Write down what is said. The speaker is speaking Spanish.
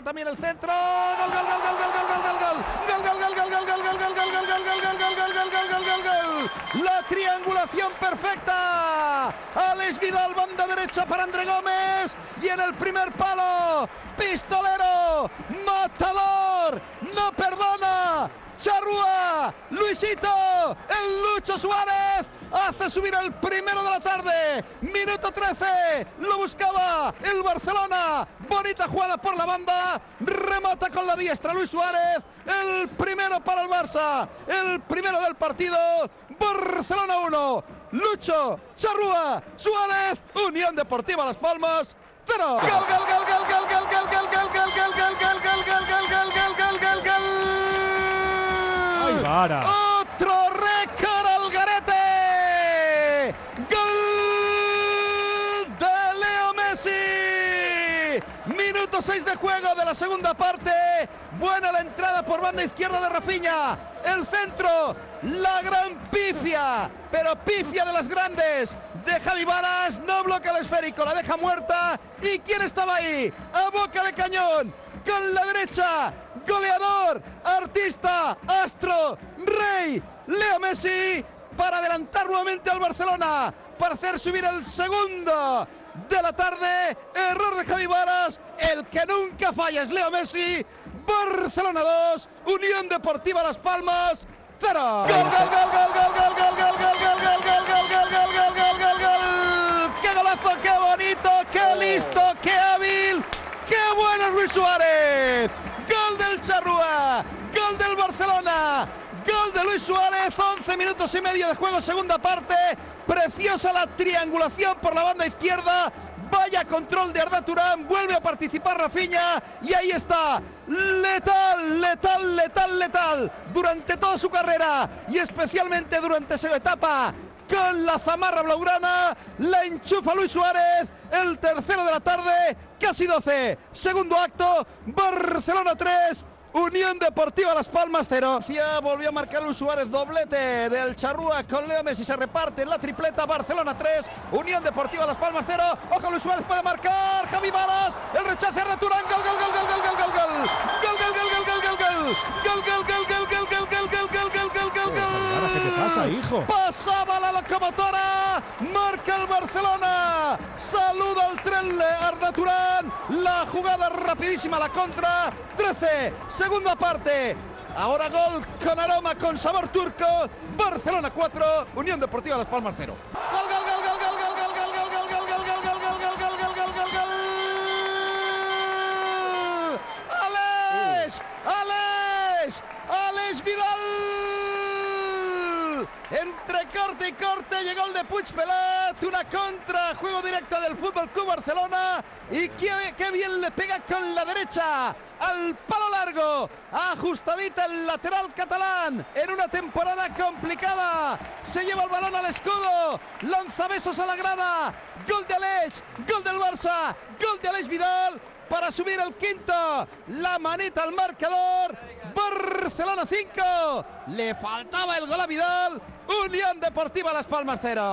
también el centro. La triangulación perfecta. Alex Vidal, banda derecha para André Gómez. Y en el primer palo, pistolero, matador, no perdona. Charrúa, Luisito, el Lucho Suárez hace subir el primero de la tarde. Minuto 13, lo buscaba el Barcelona. Bonita jugada por la banda, remata con la diestra Luis Suárez. El primero para el Barça, el primero del partido. Barcelona 1, Lucho, Charrúa, Suárez, Unión Deportiva Las Palmas. Cero. Gol, gol, gol, gol, gol, gol, gol, gol, gol, gol, gol, gol, gol, gol, gol, gol, gol, gol, gol, Otro récord al garete. Gol de Leo Messi. Minuto 6 de juego de la segunda parte. Buena la entrada por banda izquierda de Rafinha. El centro. La gran pifia. Pero pifia de las grandes. De Javi Varas. No bloquea el esférico. La deja muerta. ¿Y quién estaba ahí? A boca de cañón. Con la derecha. Goleador. Artista. Astro. Rey. Leo Messi. Para adelantar nuevamente al Barcelona. Para hacer subir el segundo de la tarde. Error de Javi Varas. El que nunca falla es Leo Messi. Barcelona 2. Unión Deportiva Las Palmas. 0. Gol, gol, gol, gol, gol, qué hábil! ¡Qué bueno Luis Suárez! Gol del Charrúa, gol del Barcelona, gol de Luis Suárez, 11 minutos y medio de juego, segunda parte. Preciosa la triangulación por la banda izquierda. Vaya control de Arda Turán, vuelve a participar Rafinha y ahí está. Letal, letal, letal, letal. Durante toda su carrera y especialmente durante esa etapa con la zamarra blaugrana, la enchufa Luis Suárez, el tercero de la tarde, casi 12, segundo acto, Barcelona 3, Unión Deportiva Las Palmas 0. Volvió a marcar Luis Suárez doblete del Charrúa con Leo Messi. Se reparte la tripleta. Barcelona 3. Unión Deportiva Las Palmas 0. Ojo, Luis Suárez puede marcar. Javi Balas. El rechace de Turán. Gol, gol, gol, gol, gol. gol. Pasaba la locomotora, marca el Barcelona, saluda al tren Arda Turán, la jugada rapidísima, la contra, 13, segunda parte. Ahora gol con aroma, con sabor turco. Barcelona 4, Unión Deportiva Las Palmas 0. Gol, gol, gol, gol, gol, Entre corte y corte llegó el de Puig Pelat, una contra, juego directo del Fútbol Club Barcelona. Y qué, qué bien le pega con la derecha al palo largo, ajustadita el lateral catalán. En una temporada complicada, se lleva el balón al escudo, lanza besos a la grada, gol de Alex, gol del Barça, gol de Alex Vidal para subir el quinto, la manita al marcador, Barcelona 5, le faltaba el gol a Vidal, Unión Deportiva Las Palmas 0.